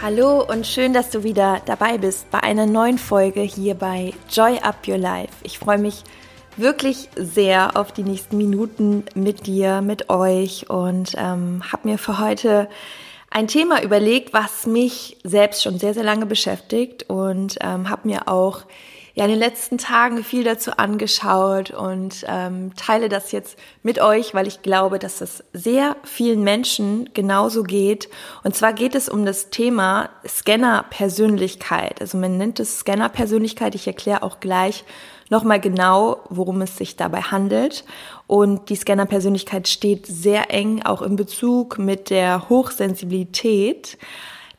Hallo und schön, dass du wieder dabei bist bei einer neuen Folge hier bei Joy Up Your Life. Ich freue mich wirklich sehr auf die nächsten Minuten mit dir, mit euch und ähm, habe mir für heute ein Thema überlegt, was mich selbst schon sehr, sehr lange beschäftigt und ähm, habe mir auch ja in den letzten Tagen viel dazu angeschaut und ähm, teile das jetzt mit euch, weil ich glaube, dass es sehr vielen Menschen genauso geht. Und zwar geht es um das Thema Scanner-Persönlichkeit. Also man nennt es Scanner-Persönlichkeit. Ich erkläre auch gleich nochmal genau, worum es sich dabei handelt. Und die Scanner-Persönlichkeit steht sehr eng auch in Bezug mit der Hochsensibilität.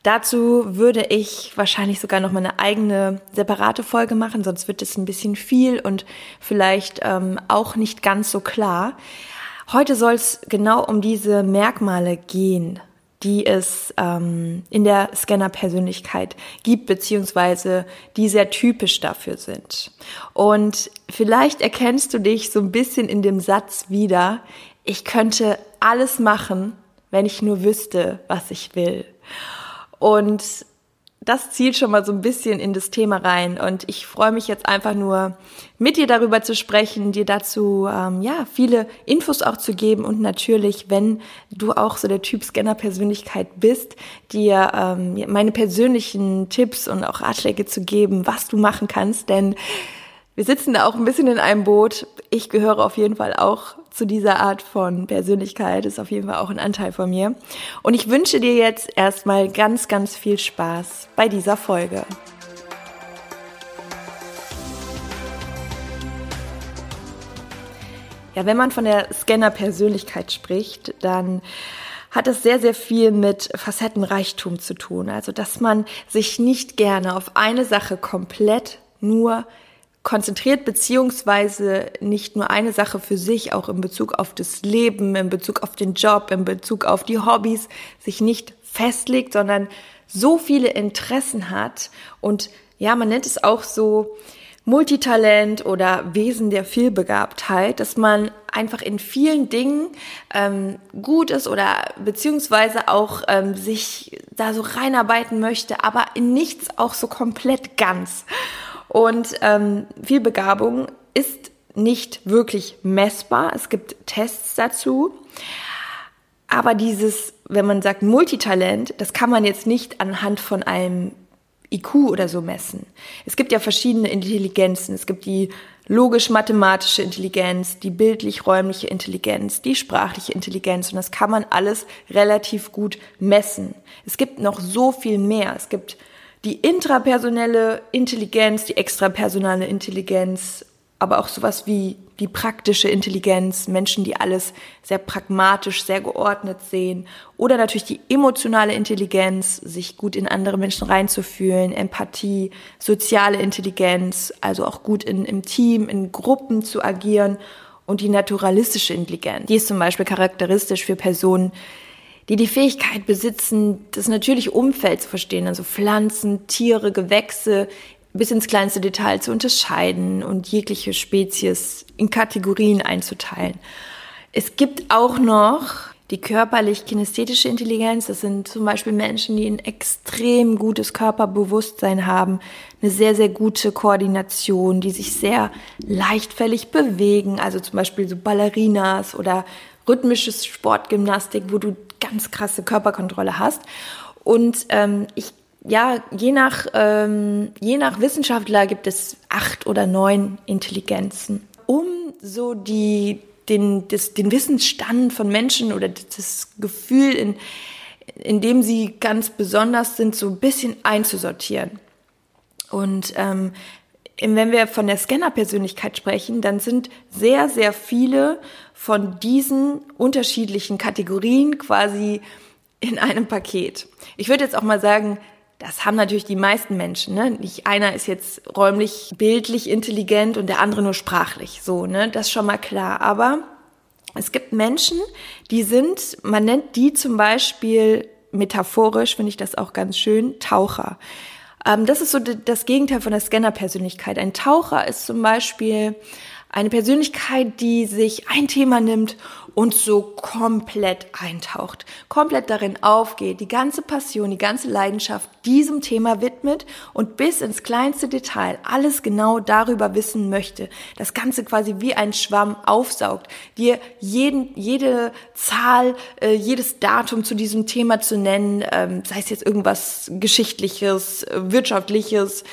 Dazu würde ich wahrscheinlich sogar noch mal eine eigene separate Folge machen, sonst wird es ein bisschen viel und vielleicht ähm, auch nicht ganz so klar. Heute soll es genau um diese Merkmale gehen, die es ähm, in der Scanner-Persönlichkeit gibt, beziehungsweise die sehr typisch dafür sind. Und vielleicht erkennst du dich so ein bisschen in dem Satz wieder, ich könnte alles machen, wenn ich nur wüsste, was ich will. Und das zielt schon mal so ein bisschen in das Thema rein. Und ich freue mich jetzt einfach nur, mit dir darüber zu sprechen, dir dazu ähm, ja viele Infos auch zu geben und natürlich, wenn du auch so der Typ Scanner-Persönlichkeit bist, dir ähm, meine persönlichen Tipps und auch Ratschläge zu geben, was du machen kannst. Denn wir sitzen da auch ein bisschen in einem Boot. Ich gehöre auf jeden Fall auch zu dieser Art von Persönlichkeit ist auf jeden Fall auch ein Anteil von mir. Und ich wünsche dir jetzt erstmal ganz, ganz viel Spaß bei dieser Folge. Ja, wenn man von der Scanner-Persönlichkeit spricht, dann hat es sehr, sehr viel mit Facettenreichtum zu tun. Also, dass man sich nicht gerne auf eine Sache komplett nur konzentriert beziehungsweise nicht nur eine Sache für sich, auch in Bezug auf das Leben, in Bezug auf den Job, in Bezug auf die Hobbys, sich nicht festlegt, sondern so viele Interessen hat und ja, man nennt es auch so Multitalent oder Wesen der Vielbegabtheit, dass man einfach in vielen Dingen ähm, gut ist oder beziehungsweise auch ähm, sich da so reinarbeiten möchte, aber in nichts auch so komplett ganz. Und ähm, Vielbegabung ist nicht wirklich messbar. Es gibt Tests dazu. Aber dieses, wenn man sagt Multitalent, das kann man jetzt nicht anhand von einem IQ oder so messen. Es gibt ja verschiedene Intelligenzen. Es gibt die logisch-mathematische Intelligenz, die bildlich-räumliche Intelligenz, die sprachliche Intelligenz und das kann man alles relativ gut messen. Es gibt noch so viel mehr. Es gibt die intrapersonelle Intelligenz, die extrapersonale Intelligenz, aber auch sowas wie die praktische Intelligenz, Menschen, die alles sehr pragmatisch, sehr geordnet sehen. Oder natürlich die emotionale Intelligenz, sich gut in andere Menschen reinzufühlen, Empathie, soziale Intelligenz, also auch gut in, im Team, in Gruppen zu agieren. Und die naturalistische Intelligenz, die ist zum Beispiel charakteristisch für Personen, die die Fähigkeit besitzen, das natürliche Umfeld zu verstehen, also Pflanzen, Tiere, Gewächse bis ins kleinste Detail zu unterscheiden und jegliche Spezies in Kategorien einzuteilen. Es gibt auch noch die körperlich-kinästhetische Intelligenz. Das sind zum Beispiel Menschen, die ein extrem gutes Körperbewusstsein haben, eine sehr, sehr gute Koordination, die sich sehr leichtfällig bewegen, also zum Beispiel so Ballerinas oder rhythmisches Sportgymnastik, wo du ganz krasse Körperkontrolle hast. Und ähm, ich ja, je nach, ähm, je nach Wissenschaftler gibt es acht oder neun Intelligenzen. Um so die, den, das, den Wissensstand von Menschen oder das Gefühl, in, in dem sie ganz besonders sind, so ein bisschen einzusortieren. Und ähm, wenn wir von der Scanner-Persönlichkeit sprechen, dann sind sehr, sehr viele von diesen unterschiedlichen Kategorien quasi in einem Paket. Ich würde jetzt auch mal sagen, das haben natürlich die meisten Menschen. Ne? Nicht einer ist jetzt räumlich, bildlich intelligent und der andere nur sprachlich. So, ne? Das ist schon mal klar. Aber es gibt Menschen, die sind, man nennt die zum Beispiel metaphorisch, finde ich das auch ganz schön, Taucher. Ähm, das ist so das Gegenteil von der Scanner-Persönlichkeit. Ein Taucher ist zum Beispiel eine Persönlichkeit, die sich ein Thema nimmt und so komplett eintaucht, komplett darin aufgeht, die ganze Passion, die ganze Leidenschaft diesem Thema widmet und bis ins kleinste Detail alles genau darüber wissen möchte. Das Ganze quasi wie ein Schwamm aufsaugt, dir jeden, jede Zahl, äh, jedes Datum zu diesem Thema zu nennen, ähm, sei es jetzt irgendwas Geschichtliches, äh, Wirtschaftliches,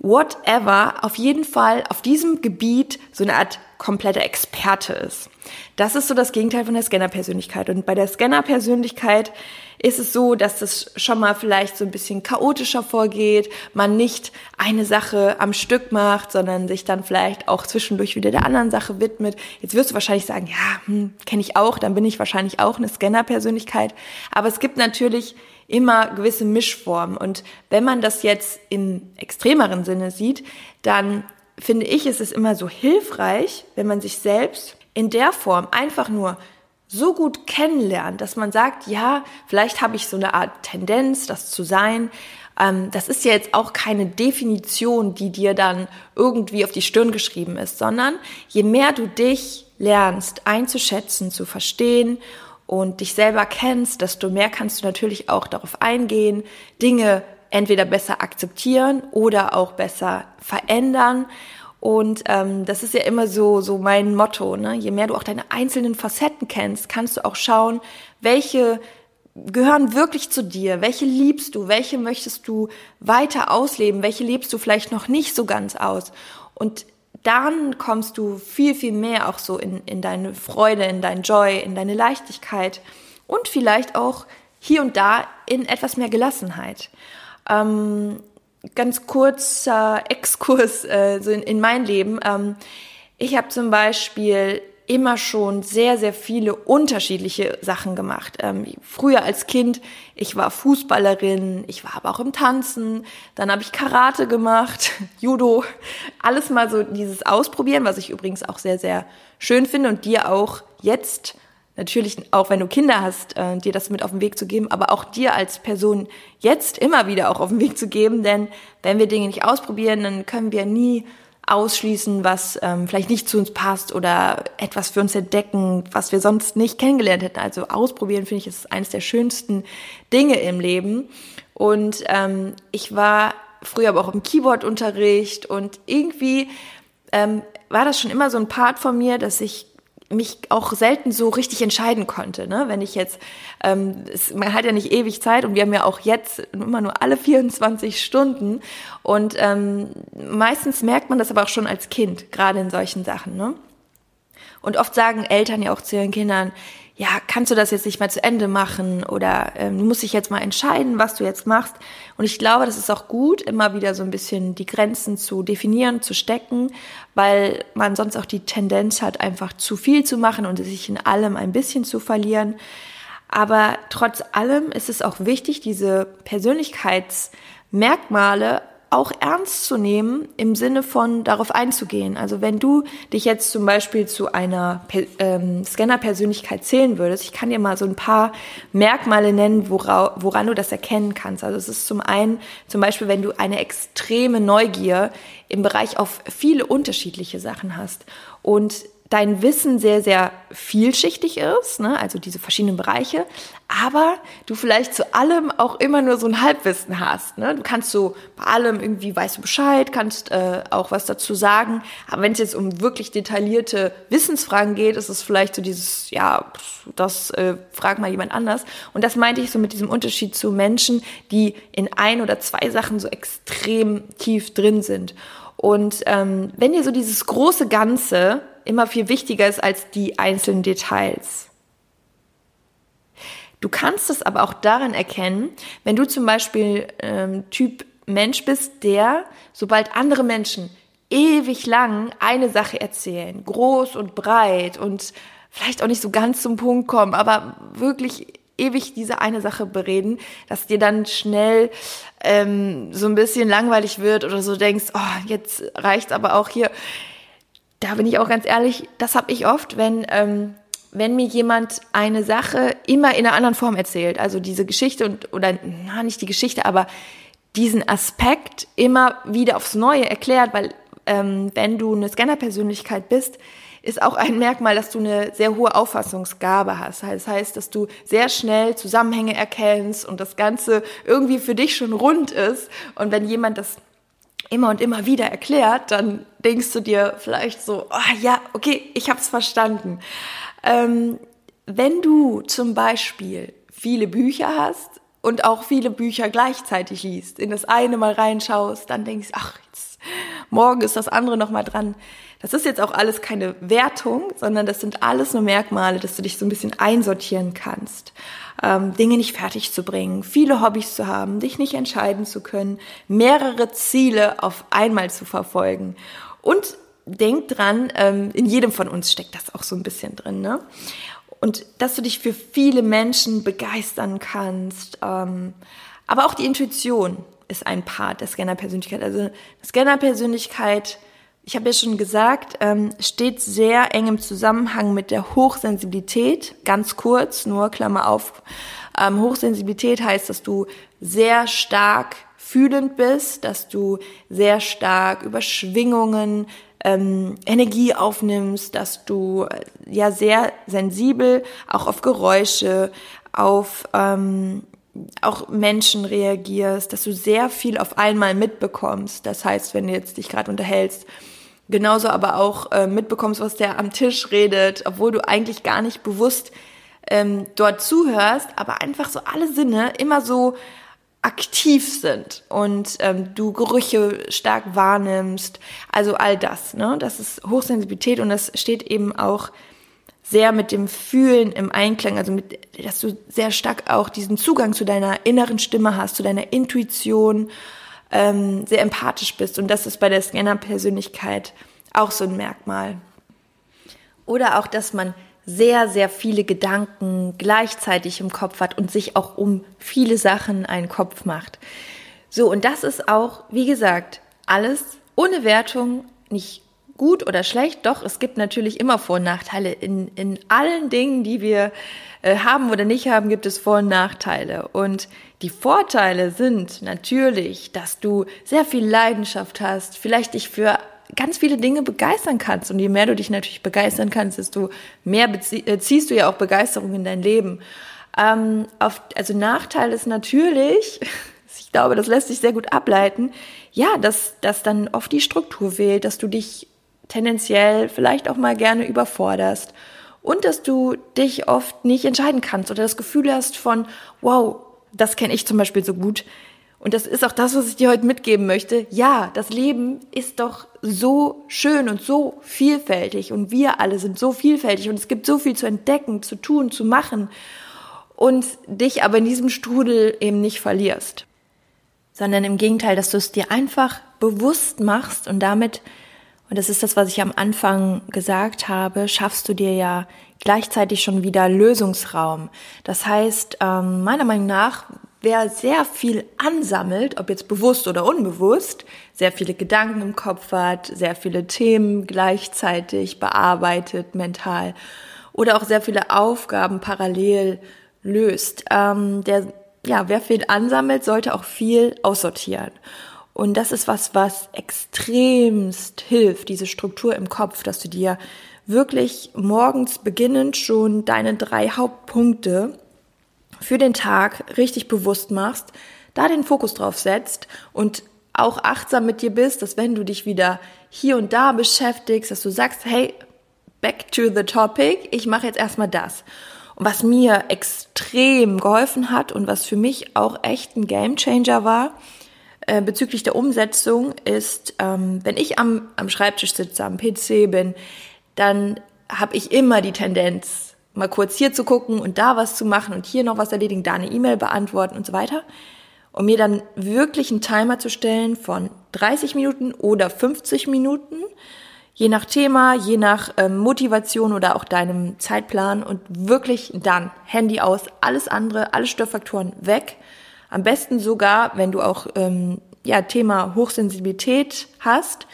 whatever, auf jeden Fall auf diesem Gebiet so eine Art kompletter Experte ist. Das ist so das Gegenteil von der Scanner-Persönlichkeit. Und bei der Scanner-Persönlichkeit ist es so, dass das schon mal vielleicht so ein bisschen chaotischer vorgeht, man nicht eine Sache am Stück macht, sondern sich dann vielleicht auch zwischendurch wieder der anderen Sache widmet. Jetzt wirst du wahrscheinlich sagen, ja, hm, kenne ich auch, dann bin ich wahrscheinlich auch eine Scanner-Persönlichkeit. Aber es gibt natürlich immer gewisse Mischformen. Und wenn man das jetzt im extremeren Sinne sieht, dann finde ich, ist es immer so hilfreich, wenn man sich selbst in der Form einfach nur so gut kennenlernt, dass man sagt, ja, vielleicht habe ich so eine Art Tendenz, das zu sein. Ähm, das ist ja jetzt auch keine Definition, die dir dann irgendwie auf die Stirn geschrieben ist, sondern je mehr du dich lernst einzuschätzen, zu verstehen und dich selber kennst, desto mehr kannst du natürlich auch darauf eingehen, Dinge entweder besser akzeptieren oder auch besser verändern. Und ähm, das ist ja immer so so mein Motto. Ne? Je mehr du auch deine einzelnen Facetten kennst, kannst du auch schauen, welche gehören wirklich zu dir, welche liebst du, welche möchtest du weiter ausleben, welche lebst du vielleicht noch nicht so ganz aus. Und dann kommst du viel, viel mehr auch so in, in deine Freude, in dein Joy, in deine Leichtigkeit und vielleicht auch hier und da in etwas mehr Gelassenheit. Ähm, ganz kurzer Exkurs äh, so in, in mein Leben. Ähm, ich habe zum Beispiel immer schon sehr, sehr viele unterschiedliche Sachen gemacht. Ähm, früher als Kind, ich war Fußballerin, ich war aber auch im Tanzen, dann habe ich Karate gemacht, Judo, alles mal so dieses Ausprobieren, was ich übrigens auch sehr, sehr schön finde und dir auch jetzt natürlich auch wenn du Kinder hast, äh, dir das mit auf den Weg zu geben, aber auch dir als Person jetzt immer wieder auch auf den Weg zu geben, denn wenn wir Dinge nicht ausprobieren, dann können wir nie ausschließen, was ähm, vielleicht nicht zu uns passt oder etwas für uns entdecken, was wir sonst nicht kennengelernt hätten. Also ausprobieren, finde ich, ist eines der schönsten Dinge im Leben. Und ähm, ich war früher aber auch im Keyboard-Unterricht und irgendwie ähm, war das schon immer so ein Part von mir, dass ich mich auch selten so richtig entscheiden konnte. Ne? Wenn ich jetzt, ähm, es, man hat ja nicht ewig Zeit und wir haben ja auch jetzt immer nur alle 24 Stunden und ähm, meistens merkt man das aber auch schon als Kind, gerade in solchen Sachen. Ne? Und oft sagen Eltern ja auch zu ihren Kindern, ja, kannst du das jetzt nicht mal zu Ende machen oder ähm, du musst dich jetzt mal entscheiden, was du jetzt machst. Und ich glaube, das ist auch gut, immer wieder so ein bisschen die Grenzen zu definieren, zu stecken, weil man sonst auch die Tendenz hat, einfach zu viel zu machen und sich in allem ein bisschen zu verlieren. Aber trotz allem ist es auch wichtig, diese Persönlichkeitsmerkmale auch ernst zu nehmen im Sinne von darauf einzugehen. Also wenn du dich jetzt zum Beispiel zu einer ähm, Scanner-Persönlichkeit zählen würdest, ich kann dir mal so ein paar Merkmale nennen, wora, woran du das erkennen kannst. Also es ist zum einen zum Beispiel, wenn du eine extreme Neugier im Bereich auf viele unterschiedliche Sachen hast und dein Wissen sehr, sehr vielschichtig ist, ne? also diese verschiedenen Bereiche, aber du vielleicht zu allem auch immer nur so ein Halbwissen hast. Ne? Du kannst so bei allem irgendwie weißt du Bescheid, kannst äh, auch was dazu sagen, aber wenn es jetzt um wirklich detaillierte Wissensfragen geht, ist es vielleicht so dieses, ja, das äh, frag mal jemand anders. Und das meinte ich so mit diesem Unterschied zu Menschen, die in ein oder zwei Sachen so extrem tief drin sind. Und ähm, wenn dir so dieses große Ganze immer viel wichtiger ist als die einzelnen Details. Du kannst es aber auch daran erkennen, wenn du zum Beispiel ähm, Typ Mensch bist, der, sobald andere Menschen ewig lang eine Sache erzählen, groß und breit und vielleicht auch nicht so ganz zum Punkt kommen, aber wirklich ewig diese eine Sache bereden, dass dir dann schnell ähm, so ein bisschen langweilig wird oder so denkst, oh, jetzt reicht's aber auch hier. Da bin ich auch ganz ehrlich, das habe ich oft, wenn ähm, wenn mir jemand eine Sache immer in einer anderen Form erzählt, also diese Geschichte und oder na nicht die Geschichte, aber diesen Aspekt immer wieder aufs Neue erklärt, weil ähm, wenn du eine Scanner-Persönlichkeit bist, ist auch ein Merkmal, dass du eine sehr hohe Auffassungsgabe hast. Das heißt, dass du sehr schnell Zusammenhänge erkennst und das Ganze irgendwie für dich schon rund ist. Und wenn jemand das immer und immer wieder erklärt, dann denkst du dir vielleicht so, oh ja, okay, ich habe es verstanden. Ähm, wenn du zum Beispiel viele Bücher hast und auch viele Bücher gleichzeitig liest, in das eine mal reinschaust, dann denkst ach, jetzt, morgen ist das andere noch mal dran. Das ist jetzt auch alles keine Wertung, sondern das sind alles nur Merkmale, dass du dich so ein bisschen einsortieren kannst. Ähm, Dinge nicht fertig zu bringen, viele Hobbys zu haben, dich nicht entscheiden zu können, mehrere Ziele auf einmal zu verfolgen. Und denk dran, ähm, in jedem von uns steckt das auch so ein bisschen drin, ne? Und dass du dich für viele Menschen begeistern kannst. Ähm, aber auch die Intuition ist ein Part der Scanner-Persönlichkeit. Also Scanner-Persönlichkeit ich habe ja schon gesagt, ähm, steht sehr eng im Zusammenhang mit der Hochsensibilität. Ganz kurz, nur Klammer auf. Hochsensibilität heißt, dass du sehr stark fühlend bist, dass du sehr stark über Schwingungen ähm, Energie aufnimmst, dass du äh, ja sehr sensibel auch auf Geräusche, auf ähm, auch Menschen reagierst, dass du sehr viel auf einmal mitbekommst. Das heißt, wenn du jetzt dich gerade unterhältst, genauso aber auch äh, mitbekommst, was der am Tisch redet, obwohl du eigentlich gar nicht bewusst ähm, dort zuhörst, aber einfach so alle Sinne immer so aktiv sind und ähm, du Gerüche stark wahrnimmst, also all das, ne? Das ist Hochsensibilität und das steht eben auch sehr mit dem Fühlen im Einklang, also mit, dass du sehr stark auch diesen Zugang zu deiner inneren Stimme hast, zu deiner Intuition ähm, sehr empathisch bist. Und das ist bei der Scanner-Persönlichkeit auch so ein Merkmal. Oder auch, dass man sehr, sehr viele Gedanken gleichzeitig im Kopf hat und sich auch um viele Sachen einen Kopf macht. So, und das ist auch, wie gesagt, alles ohne Wertung, nicht gut oder schlecht, doch es gibt natürlich immer Vor- und Nachteile. In, in allen Dingen, die wir äh, haben oder nicht haben, gibt es Vor- und Nachteile. Und die Vorteile sind natürlich, dass du sehr viel Leidenschaft hast, vielleicht dich für ganz viele Dinge begeistern kannst. Und je mehr du dich natürlich begeistern kannst, desto mehr äh, ziehst du ja auch Begeisterung in dein Leben. Ähm, auf, also Nachteil ist natürlich, ich glaube, das lässt sich sehr gut ableiten, ja, dass, dass dann oft die Struktur fehlt, dass du dich tendenziell vielleicht auch mal gerne überforderst und dass du dich oft nicht entscheiden kannst oder das Gefühl hast von, wow, das kenne ich zum Beispiel so gut. Und das ist auch das, was ich dir heute mitgeben möchte. Ja, das Leben ist doch so schön und so vielfältig und wir alle sind so vielfältig und es gibt so viel zu entdecken, zu tun, zu machen und dich aber in diesem Strudel eben nicht verlierst, sondern im Gegenteil, dass du es dir einfach bewusst machst und damit und das ist das, was ich am Anfang gesagt habe, schaffst du dir ja gleichzeitig schon wieder Lösungsraum. Das heißt, ähm, meiner Meinung nach, wer sehr viel ansammelt, ob jetzt bewusst oder unbewusst, sehr viele Gedanken im Kopf hat, sehr viele Themen gleichzeitig bearbeitet, mental, oder auch sehr viele Aufgaben parallel löst, ähm, der, ja, wer viel ansammelt, sollte auch viel aussortieren. Und das ist was, was extremst hilft, diese Struktur im Kopf, dass du dir wirklich morgens beginnend schon deine drei Hauptpunkte für den Tag richtig bewusst machst, da den Fokus drauf setzt und auch achtsam mit dir bist, dass wenn du dich wieder hier und da beschäftigst, dass du sagst, hey, back to the topic, ich mache jetzt erstmal das. Und was mir extrem geholfen hat und was für mich auch echt ein Gamechanger war, äh, bezüglich der Umsetzung ist, ähm, wenn ich am, am Schreibtisch sitze, am PC bin, dann habe ich immer die Tendenz, mal kurz hier zu gucken und da was zu machen und hier noch was erledigen, da eine E-Mail beantworten und so weiter. Und mir dann wirklich einen Timer zu stellen von 30 Minuten oder 50 Minuten, je nach Thema, je nach ähm, Motivation oder auch deinem Zeitplan und wirklich dann Handy aus, alles andere, alle Störfaktoren weg. Am besten sogar, wenn du auch ähm, ja Thema Hochsensibilität hast,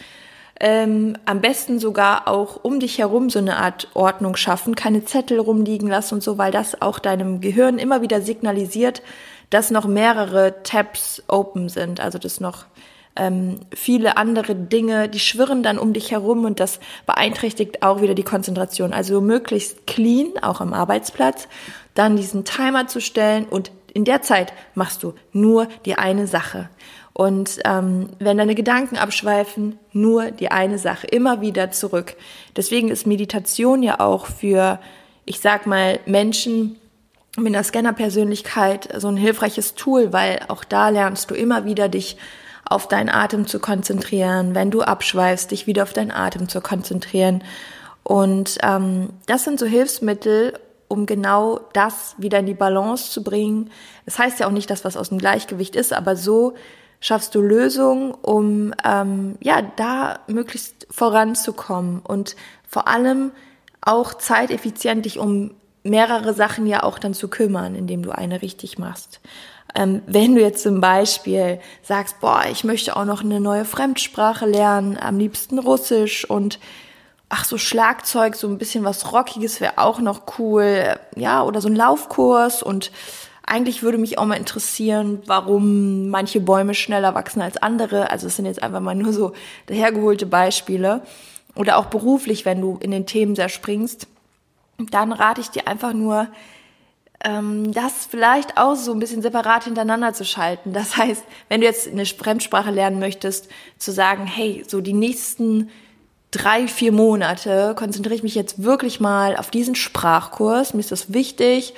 ähm, am besten sogar auch um dich herum so eine Art Ordnung schaffen, keine Zettel rumliegen lassen und so, weil das auch deinem Gehirn immer wieder signalisiert, dass noch mehrere Tabs open sind, also dass noch ähm, viele andere Dinge, die schwirren dann um dich herum und das beeinträchtigt auch wieder die Konzentration. Also möglichst clean, auch am Arbeitsplatz, dann diesen Timer zu stellen und in der Zeit machst du nur die eine Sache. Und ähm, wenn deine Gedanken abschweifen, nur die eine Sache, immer wieder zurück. Deswegen ist Meditation ja auch für, ich sag mal, Menschen mit einer Scanner-Persönlichkeit so ein hilfreiches Tool, weil auch da lernst du immer wieder dich auf deinen Atem zu konzentrieren, wenn du abschweifst, dich wieder auf deinen Atem zu konzentrieren. Und ähm, das sind so Hilfsmittel, um genau das wieder in die Balance zu bringen. Das heißt ja auch nicht, dass was aus dem Gleichgewicht ist, aber so schaffst du Lösungen, um ähm, ja da möglichst voranzukommen und vor allem auch zeiteffizient dich um mehrere Sachen ja auch dann zu kümmern, indem du eine richtig machst. Ähm, wenn du jetzt zum Beispiel sagst, boah, ich möchte auch noch eine neue Fremdsprache lernen, am liebsten Russisch und ach so Schlagzeug, so ein bisschen was Rockiges wäre auch noch cool, ja, oder so ein Laufkurs und eigentlich würde mich auch mal interessieren, warum manche Bäume schneller wachsen als andere. Also es sind jetzt einfach mal nur so dahergeholte Beispiele. Oder auch beruflich, wenn du in den Themen sehr springst, dann rate ich dir einfach nur, ähm, das vielleicht auch so ein bisschen separat hintereinander zu schalten. Das heißt, wenn du jetzt eine Fremdsprache lernen möchtest, zu sagen, hey, so die nächsten drei, vier Monate konzentriere ich mich jetzt wirklich mal auf diesen Sprachkurs. Mir ist das wichtig.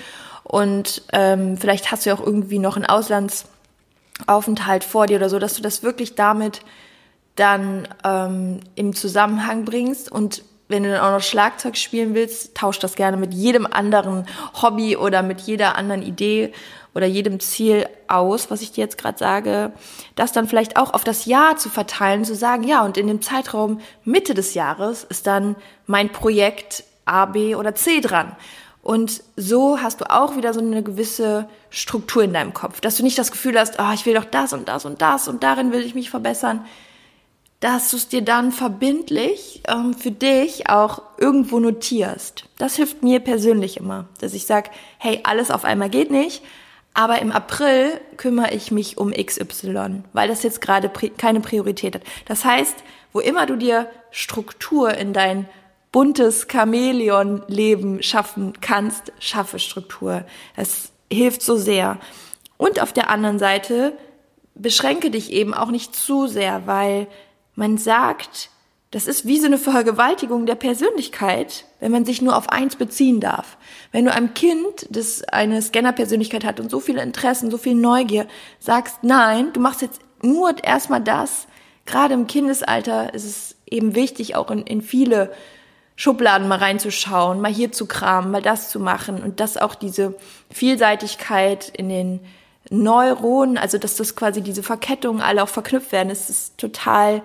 Und ähm, vielleicht hast du ja auch irgendwie noch einen Auslandsaufenthalt vor dir oder so, dass du das wirklich damit dann ähm, im Zusammenhang bringst und wenn du dann auch noch Schlagzeug spielen willst, tausch das gerne mit jedem anderen Hobby oder mit jeder anderen Idee oder jedem Ziel aus, was ich dir jetzt gerade sage, das dann vielleicht auch auf das Jahr zu verteilen, zu sagen, ja, und in dem Zeitraum Mitte des Jahres ist dann mein Projekt A, B oder C dran. Und so hast du auch wieder so eine gewisse Struktur in deinem Kopf, dass du nicht das Gefühl hast, oh, ich will doch das und das und das und darin will ich mich verbessern, dass du es dir dann verbindlich ähm, für dich auch irgendwo notierst. Das hilft mir persönlich immer, dass ich sage, hey, alles auf einmal geht nicht, aber im April kümmere ich mich um XY, weil das jetzt gerade keine Priorität hat. Das heißt, wo immer du dir Struktur in dein buntes Chamäleon-Leben schaffen kannst, schaffe Struktur. Das hilft so sehr. Und auf der anderen Seite beschränke dich eben auch nicht zu sehr, weil man sagt, das ist wie so eine Vergewaltigung der Persönlichkeit, wenn man sich nur auf eins beziehen darf. Wenn du einem Kind, das eine Scanner-Persönlichkeit hat und so viele Interessen, so viel Neugier, sagst, nein, du machst jetzt nur erstmal das, gerade im Kindesalter ist es eben wichtig, auch in, in viele Schubladen mal reinzuschauen, mal hier zu kramen, mal das zu machen und dass auch diese Vielseitigkeit in den Neuronen, also dass das quasi diese Verkettungen alle auch verknüpft werden, ist, ist total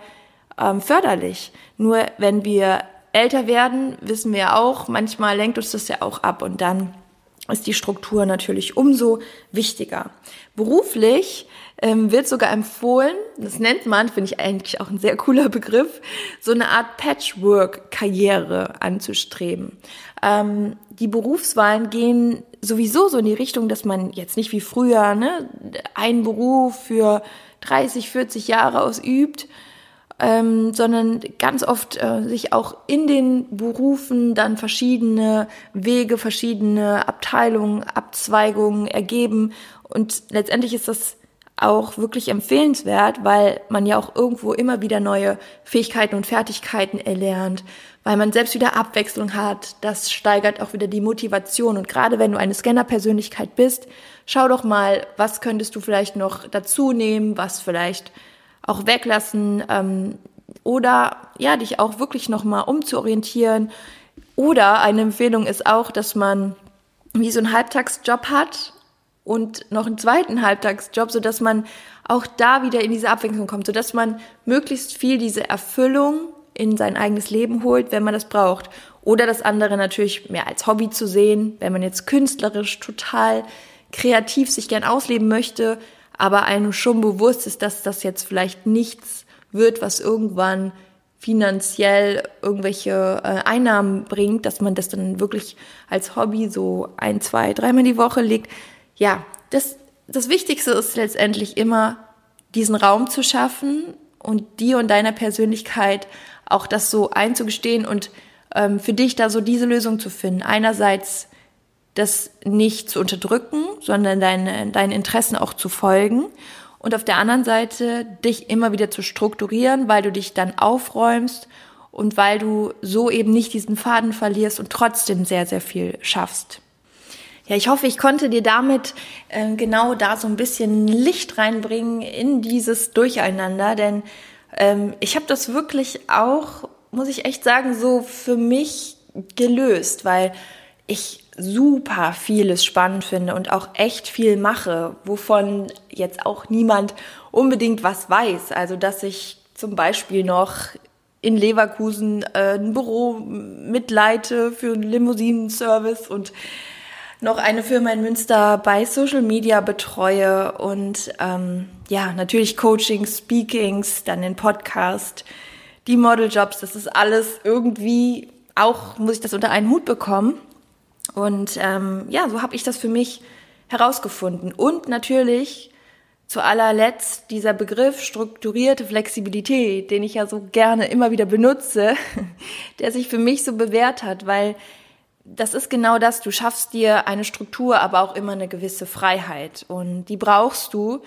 ähm, förderlich. Nur wenn wir älter werden, wissen wir auch, manchmal lenkt uns das ja auch ab und dann ist die Struktur natürlich umso wichtiger. Beruflich ähm, wird sogar empfohlen, das nennt man, finde ich eigentlich auch ein sehr cooler Begriff, so eine Art Patchwork-Karriere anzustreben. Ähm, die Berufswahlen gehen sowieso so in die Richtung, dass man jetzt nicht wie früher ne, einen Beruf für 30, 40 Jahre ausübt, ähm, sondern ganz oft äh, sich auch in den Berufen dann verschiedene Wege, verschiedene Abteilungen, Abzweigungen ergeben. Und letztendlich ist das auch wirklich empfehlenswert, weil man ja auch irgendwo immer wieder neue Fähigkeiten und Fertigkeiten erlernt, weil man selbst wieder Abwechslung hat. Das steigert auch wieder die Motivation. Und gerade wenn du eine Scanner-Persönlichkeit bist, schau doch mal, was könntest du vielleicht noch dazu nehmen, was vielleicht auch weglassen ähm, oder ja, dich auch wirklich nochmal umzuorientieren. Oder eine Empfehlung ist auch, dass man wie so einen Halbtagsjob hat und noch einen zweiten Halbtagsjob, so dass man auch da wieder in diese Abwechslung kommt, so dass man möglichst viel diese Erfüllung in sein eigenes Leben holt, wenn man das braucht. Oder das andere natürlich mehr als Hobby zu sehen, wenn man jetzt künstlerisch total kreativ sich gern ausleben möchte, aber einem schon bewusst ist, dass das jetzt vielleicht nichts wird, was irgendwann finanziell irgendwelche äh, Einnahmen bringt, dass man das dann wirklich als Hobby so ein, zwei, dreimal die Woche legt. Ja, das, das Wichtigste ist letztendlich immer, diesen Raum zu schaffen und dir und deiner Persönlichkeit auch das so einzugestehen und ähm, für dich da so diese Lösung zu finden. Einerseits das nicht zu unterdrücken, sondern deine, deinen Interessen auch zu folgen. Und auf der anderen Seite dich immer wieder zu strukturieren, weil du dich dann aufräumst und weil du so eben nicht diesen Faden verlierst und trotzdem sehr, sehr viel schaffst. Ja, ich hoffe, ich konnte dir damit äh, genau da so ein bisschen Licht reinbringen in dieses Durcheinander, denn ähm, ich habe das wirklich auch, muss ich echt sagen, so für mich gelöst, weil ich super vieles spannend finde und auch echt viel mache, wovon jetzt auch niemand unbedingt was weiß. Also, dass ich zum Beispiel noch in Leverkusen äh, ein Büro mitleite für einen Limousinenservice und noch eine Firma in Münster bei Social Media betreue und ähm, ja, natürlich Coachings, Speakings, dann den Podcast, die Modeljobs, das ist alles irgendwie auch, muss ich das unter einen Hut bekommen. Und ähm, ja, so habe ich das für mich herausgefunden. Und natürlich zu allerletzt dieser Begriff strukturierte Flexibilität, den ich ja so gerne immer wieder benutze, der sich für mich so bewährt hat, weil das ist genau das. Du schaffst dir eine Struktur, aber auch immer eine gewisse Freiheit. Und die brauchst du,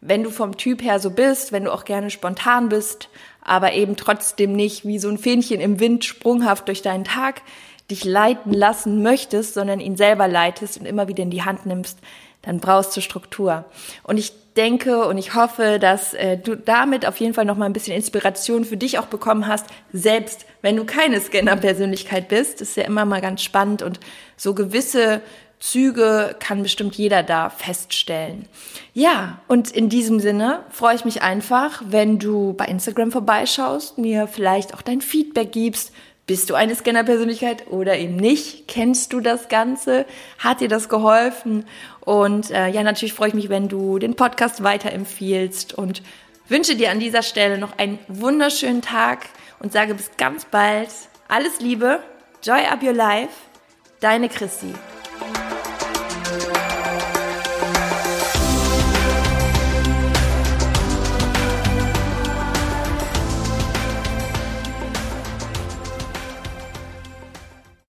wenn du vom Typ her so bist, wenn du auch gerne spontan bist, aber eben trotzdem nicht wie so ein Fähnchen im Wind sprunghaft durch deinen Tag dich leiten lassen möchtest, sondern ihn selber leitest und immer wieder in die Hand nimmst, dann brauchst du Struktur. Und ich denke und ich hoffe, dass äh, du damit auf jeden Fall noch mal ein bisschen Inspiration für dich auch bekommen hast, selbst wenn du keine Scanner-Persönlichkeit bist. Das ist ja immer mal ganz spannend und so gewisse Züge kann bestimmt jeder da feststellen. Ja, und in diesem Sinne freue ich mich einfach, wenn du bei Instagram vorbeischaust, mir vielleicht auch dein Feedback gibst, bist du eine Scanner-Persönlichkeit oder eben nicht? Kennst du das Ganze? Hat dir das geholfen? Und äh, ja, natürlich freue ich mich, wenn du den Podcast weiterempfiehlst und wünsche dir an dieser Stelle noch einen wunderschönen Tag und sage bis ganz bald. Alles Liebe, Joy Up Your Life, deine Chrissy.